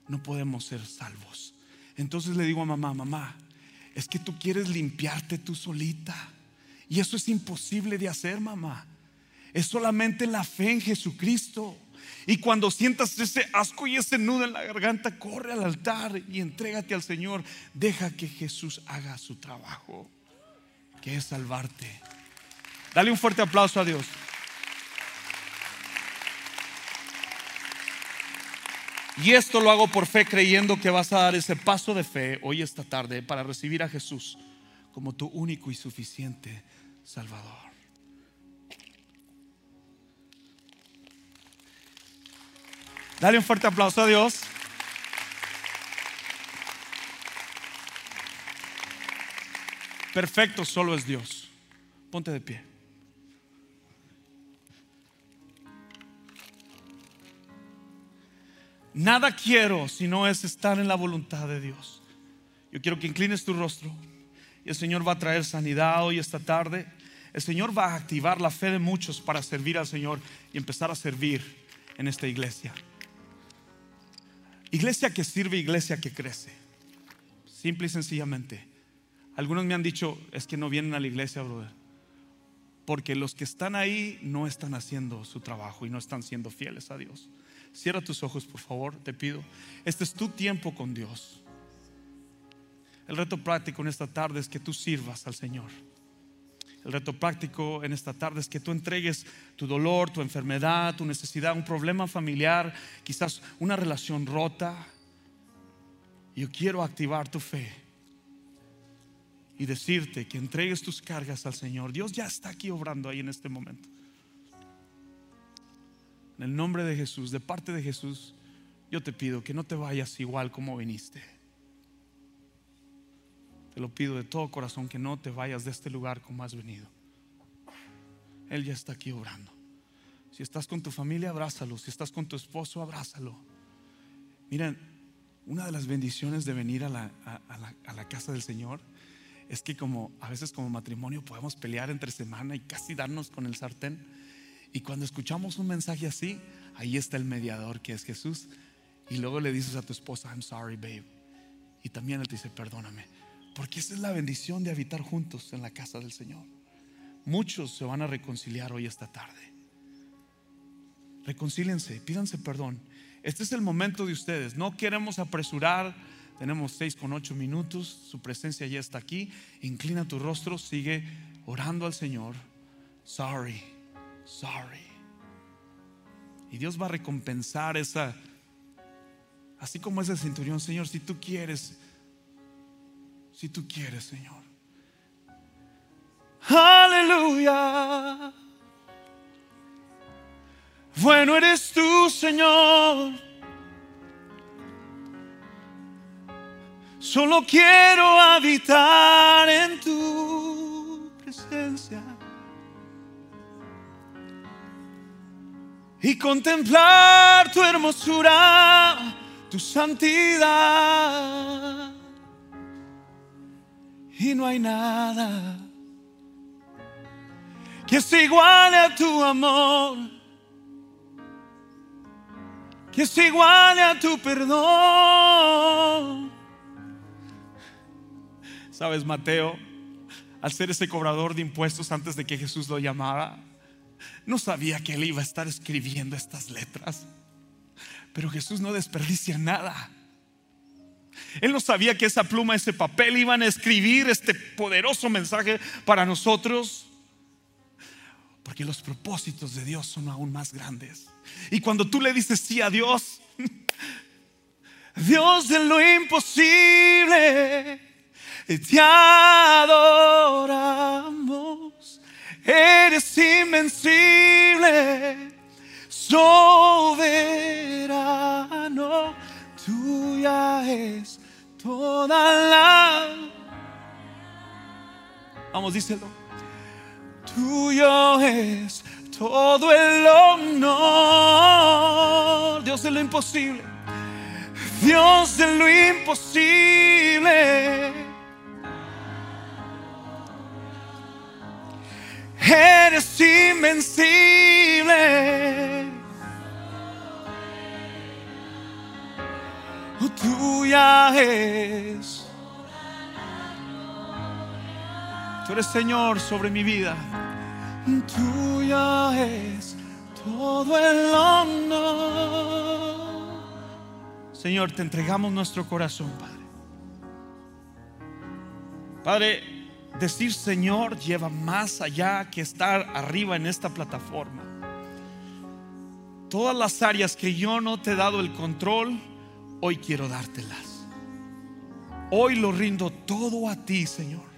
no podemos ser salvos. Entonces le digo a mamá, mamá, es que tú quieres limpiarte tú solita. Y eso es imposible de hacer, mamá. Es solamente la fe en Jesucristo. Y cuando sientas ese asco y ese nudo en la garganta, corre al altar y entrégate al Señor. Deja que Jesús haga su trabajo que es salvarte. Dale un fuerte aplauso a Dios. Y esto lo hago por fe creyendo que vas a dar ese paso de fe hoy esta tarde para recibir a Jesús como tu único y suficiente Salvador. Dale un fuerte aplauso a Dios. Perfecto solo es Dios. Ponte de pie. Nada quiero si no es estar en la voluntad de Dios. Yo quiero que inclines tu rostro y el Señor va a traer sanidad hoy esta tarde. El Señor va a activar la fe de muchos para servir al Señor y empezar a servir en esta iglesia. Iglesia que sirve, iglesia que crece. Simple y sencillamente Algunos me han dicho, es que no vienen a la iglesia, brother. Porque los que están ahí no están haciendo su trabajo y no están siendo fieles a Dios. Cierra tus ojos, por favor, te pido. Este es tu tiempo con Dios. El reto práctico en esta tarde es que tú sirvas al Señor. El reto práctico en esta tarde es que tú entregues tu dolor, tu enfermedad, tu necesidad, un problema familiar, quizás una relación rota. Yo quiero activar tu fe y decirte que entregues tus cargas al Señor. Dios ya está aquí obrando ahí en este momento. En el nombre de Jesús, de parte de Jesús, yo te pido que no te vayas igual como viniste. Te lo pido de todo corazón que no te vayas de este lugar como has venido. Él ya está aquí obrando. Si estás con tu familia, abrázalo. Si estás con tu esposo, abrázalo. Miren, una de las bendiciones de venir a la, a la casa del Señor es que como a veces como matrimonio podemos pelear entre semana y casi darnos con el sartén. Y cuando escuchamos un mensaje así, ahí está el mediador que es Jesús. Y luego le dices a tu esposa, I'm sorry, babe. Y también él te dice, perdóname. Porque esa es la bendición de habitar juntos en la casa del Señor. Muchos se van a reconciliar hoy esta tarde. Reconcílense, pídanse perdón. Este es el momento de ustedes. No queremos apresurar tenemos seis con ocho minutos. Su presencia ya está aquí. Inclina tu rostro. Sigue orando al Señor. Sorry, sorry. Y Dios va a recompensar esa, así como ese centurión, Señor, si tú quieres, si tú quieres, Señor. Aleluya. Bueno eres tú, Señor. Solo quiero habitar en tu presencia y contemplar tu hermosura, tu santidad. Y no hay nada que se iguale a tu amor, que se iguale a tu perdón. Sabes, Mateo, al ser ese cobrador de impuestos antes de que Jesús lo llamara, no sabía que él iba a estar escribiendo estas letras. Pero Jesús no desperdicia nada. Él no sabía que esa pluma, ese papel iban a escribir este poderoso mensaje para nosotros. Porque los propósitos de Dios son aún más grandes. Y cuando tú le dices sí a Dios, Dios de lo imposible, te adoramos. Eres invencible, soberano, tuya es toda la. Vamos, díselo. Tuyo es todo el honor. Dios de lo imposible. Dios de lo imposible. Eres invencible. Oh, tuya es. Tú eres Señor sobre mi vida. Tuya es todo el honor. Señor, te entregamos nuestro corazón, Padre. Padre, decir Señor lleva más allá que estar arriba en esta plataforma. Todas las áreas que yo no te he dado el control, hoy quiero dártelas. Hoy lo rindo todo a ti, Señor.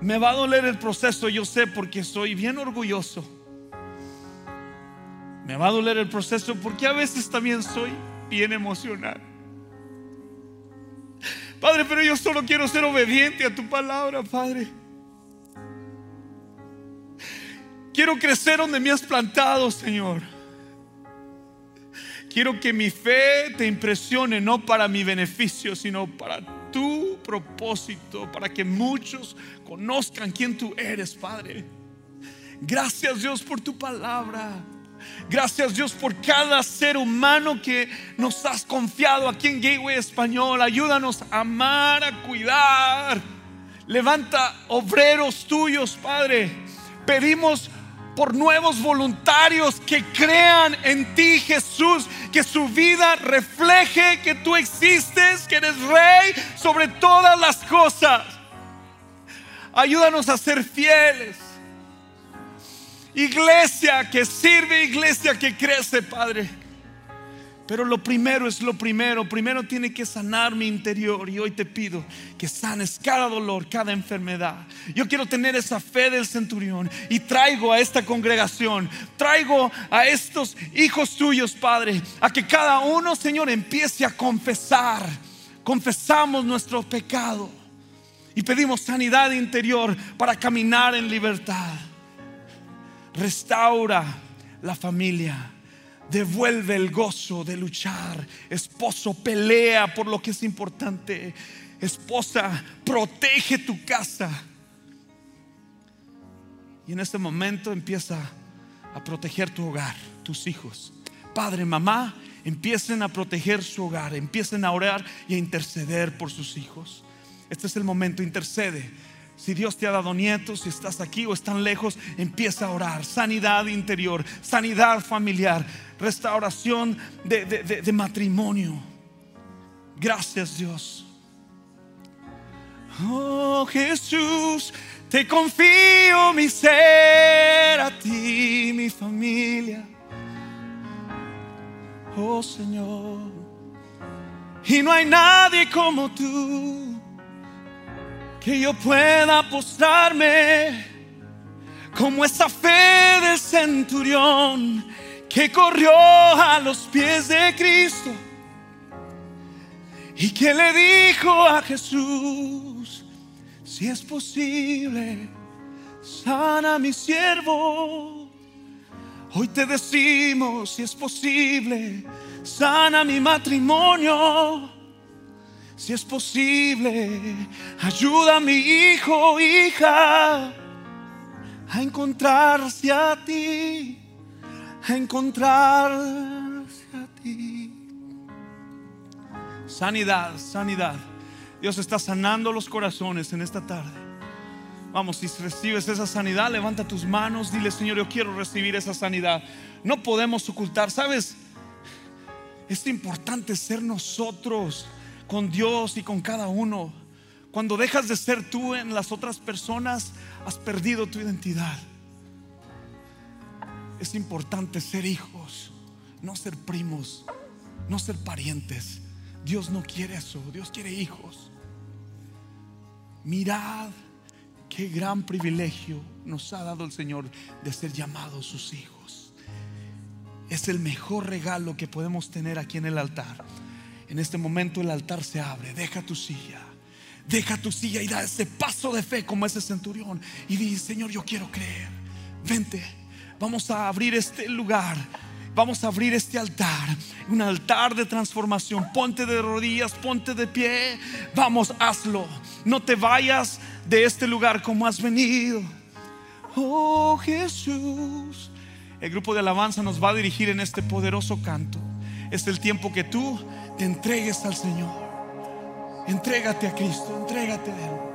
Me va a doler el proceso, yo sé, porque soy bien orgulloso. Me va a doler el proceso porque a veces también soy bien emocional. Padre, pero yo solo quiero ser obediente a tu palabra, Padre. Quiero crecer donde me has plantado, Señor. Quiero que mi fe te impresione, no para mi beneficio, sino para tu propósito, para que muchos conozcan quién tú eres, Padre. Gracias Dios por tu palabra. Gracias Dios por cada ser humano que nos has confiado aquí en Gateway Español. Ayúdanos a amar, a cuidar. Levanta obreros tuyos, Padre. Pedimos por nuevos voluntarios que crean en ti, Jesús, que su vida refleje que tú existes, que eres rey sobre todas las cosas. Ayúdanos a ser fieles. Iglesia que sirve, iglesia que crece, Padre. Pero lo primero es lo primero. Primero tiene que sanar mi interior. Y hoy te pido que sanes cada dolor, cada enfermedad. Yo quiero tener esa fe del centurión. Y traigo a esta congregación, traigo a estos hijos tuyos, Padre, a que cada uno, Señor, empiece a confesar. Confesamos nuestro pecado. Y pedimos sanidad interior para caminar en libertad restaura la familia, devuelve el gozo de luchar. Esposo, pelea por lo que es importante. Esposa, protege tu casa. Y en este momento empieza a proteger tu hogar, tus hijos. Padre, mamá, empiecen a proteger su hogar, empiecen a orar y a interceder por sus hijos. Este es el momento, intercede si Dios te ha dado nietos, si estás aquí o están lejos, empieza a orar. Sanidad interior, sanidad familiar, restauración de, matrimonio. Gracias Dios. Oh Jesús, te confío mi ser a ti, mi familia. Oh Señor. Y no hay nadie como tú que yo pueda postrarme como esa fe del centurión que corrió a los pies de Cristo y que le dijo a Jesús, si es posible, sana mi siervo. Hoy te decimos, si es posible, sana mi matrimonio. Si es posible, ayuda a mi hijo, hija, a encontrarse a ti, a encontrarse a ti. Sanidad, sanidad. Dios está sanando los corazones en esta tarde. Vamos, si recibes esa sanidad, levanta tus manos, dile, Señor, yo quiero recibir esa sanidad. No podemos ocultar, ¿sabes? Es importante ser nosotros con Dios y con cada uno. Cuando dejas de ser tú en las otras personas, has perdido tu identidad. Es importante ser hijos, no ser primos, no ser parientes. Dios no quiere eso, Dios quiere hijos. Mirad qué gran privilegio nos ha dado el Señor de ser llamados sus hijos. Es el mejor regalo que podemos tener aquí en el altar. En este momento el altar se abre. Deja tu silla. Deja tu silla y da ese paso de fe como ese centurión. Y dice, Señor, yo quiero creer. Vente. Vamos a abrir este lugar. Vamos a abrir este altar. Un altar de transformación. Ponte de rodillas, ponte de pie. Vamos, hazlo. No te vayas de este lugar como has venido. Oh Jesús. El grupo de alabanza nos va a dirigir en este poderoso canto. Es el tiempo que tú te entregues al Señor. Entrégate a Cristo, entrégate a Él.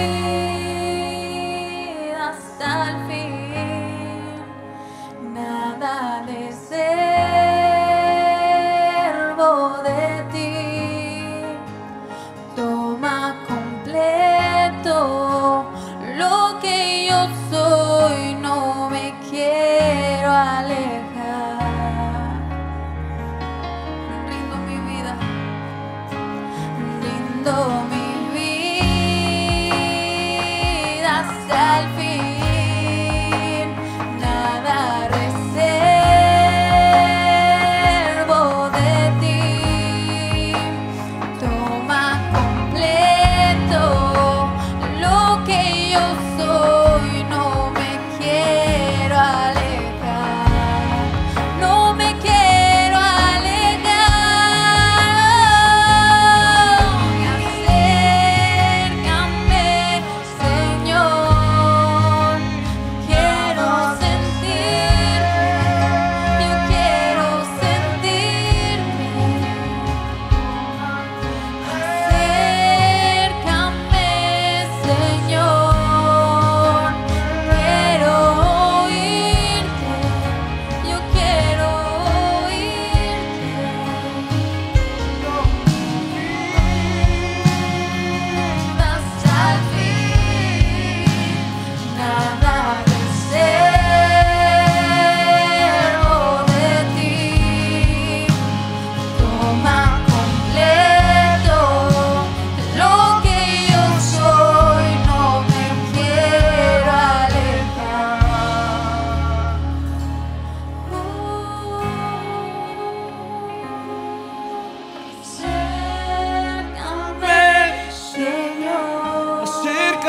day.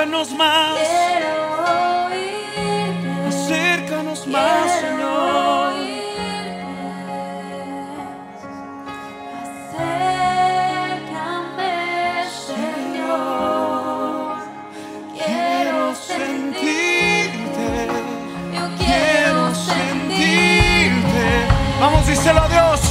Acércanos más, oírte. acércanos más, Señor. oírte. Acércame, Señor. Quiero sentirte. Yo quiero sentirte. Vamos, díselo a Dios.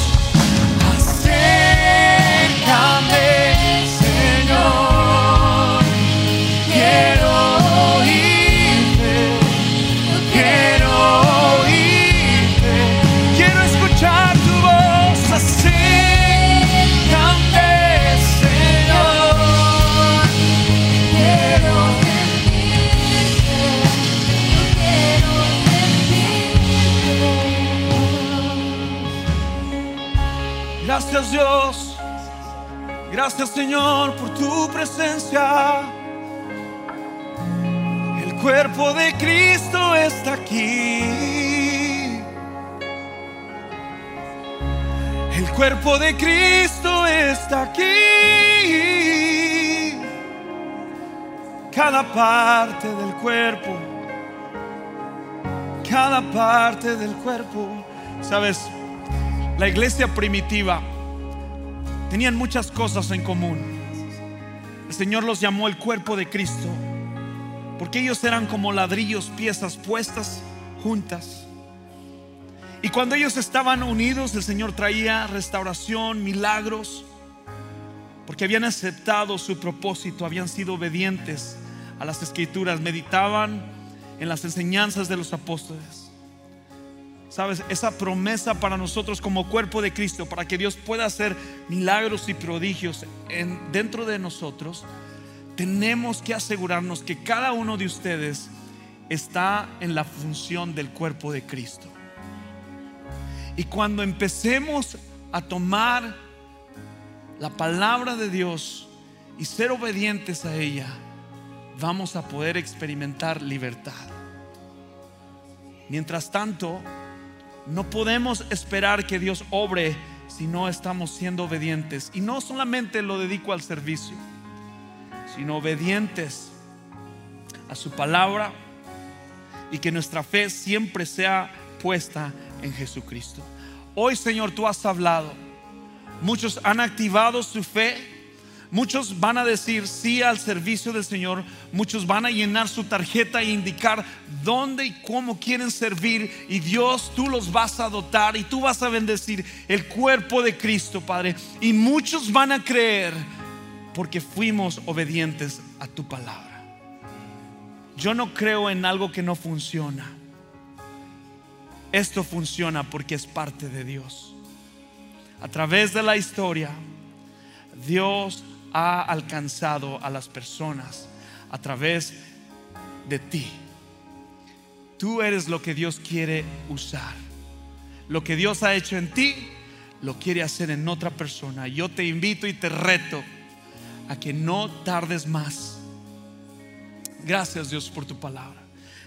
Dios. Gracias Señor por tu presencia. El cuerpo de Cristo está aquí. El cuerpo de Cristo está aquí. Cada parte del cuerpo. Cada parte del cuerpo. Sabes, la iglesia primitiva tenían muchas cosas en común. El Señor los llamó el cuerpo de Cristo, porque ellos eran como ladrillos, piezas puestas juntas. Y cuando ellos estaban unidos, el Señor traía restauración, milagros, porque habían aceptado su propósito, habían sido obedientes a las escrituras, meditaban en las enseñanzas de los apóstoles. Sabes, esa promesa para nosotros como cuerpo de Cristo, para que Dios pueda hacer milagros y prodigios en, dentro de nosotros, tenemos que asegurarnos que cada uno de ustedes está en la función del cuerpo de Cristo. Y cuando empecemos a tomar la palabra de Dios y ser obedientes a ella, vamos a poder experimentar libertad. Mientras tanto, no podemos esperar que Dios obre si no estamos siendo obedientes. Y no solamente lo dedico al servicio, sino obedientes a su palabra y que nuestra fe siempre sea puesta en Jesucristo. Hoy, Señor, tú has hablado. Muchos han activado su fe. Muchos van a decir sí al servicio del Señor. Muchos van a llenar su tarjeta e indicar dónde y cómo quieren servir. Y Dios, tú los vas a dotar y tú vas a bendecir el cuerpo de Cristo, Padre. Y muchos van a creer porque fuimos obedientes a tu palabra. Yo no creo en algo que no funciona. Esto funciona porque es parte de Dios. A través de la historia, Dios ha alcanzado a las personas a través de ti. Tú eres lo que Dios quiere usar. Lo que Dios ha hecho en ti, lo quiere hacer en otra persona. Yo te invito y te reto a que no tardes más. Gracias Dios por tu palabra.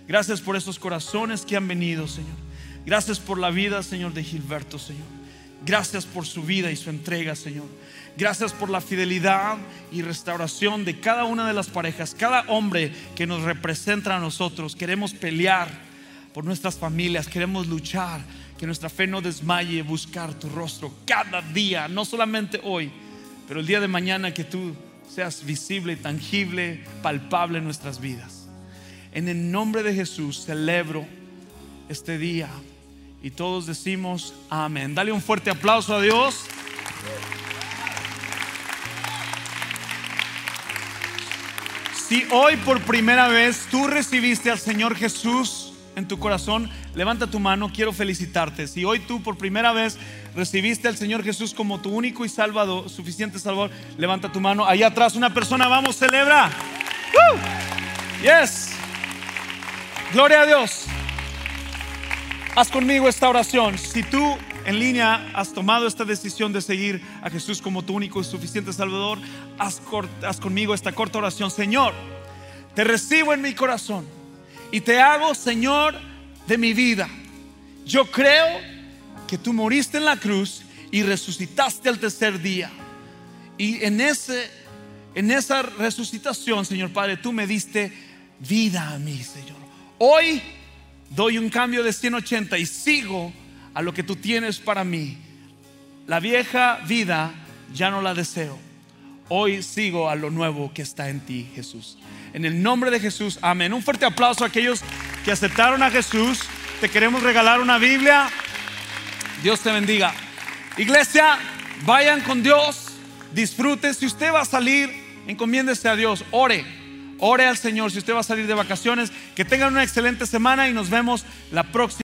Gracias por estos corazones que han venido, Señor. Gracias por la vida, Señor, de Gilberto, Señor. Gracias por su vida y su entrega, Señor. Gracias por la fidelidad y restauración de cada una de las parejas, cada hombre que nos representa a nosotros. Queremos pelear por nuestras familias, queremos luchar, que nuestra fe no desmaye, buscar tu rostro cada día, no solamente hoy, pero el día de mañana que tú seas visible, tangible, palpable en nuestras vidas. En el nombre de Jesús celebro este día y todos decimos amén. Dale un fuerte aplauso a Dios. Si hoy por primera vez tú recibiste al Señor Jesús en tu corazón, levanta tu mano, quiero felicitarte. Si hoy tú por primera vez recibiste al Señor Jesús como tu único y salvador, suficiente salvador, levanta tu mano. Allá atrás una persona, vamos, celebra. ¡Woo! Yes. Gloria a Dios. Haz conmigo esta oración. Si tú en línea has tomado esta decisión de seguir a Jesús como tu único y suficiente Salvador, haz, conmigo esta corta oración. Señor, te recibo en mi corazón y te hago Señor de mi vida. Yo creo que tú moriste en la cruz y resucitaste al tercer día. Y en ese en esa resucitación, Señor Padre, tú me diste vida a mí, Señor. Hoy doy un cambio de 180 y sigo a lo que tú tienes para mí. La vieja vida ya no la deseo. Hoy sigo a lo nuevo que está en ti, Jesús. En el nombre de Jesús, amén. Un fuerte aplauso a aquellos que aceptaron a Jesús. Te queremos regalar una Biblia. Dios te bendiga. Iglesia, vayan con Dios, disfruten. Si usted va a salir, encomiéndese a Dios, ore, ore al Señor. Si usted va a salir de vacaciones, que tengan una excelente semana y nos vemos la próxima.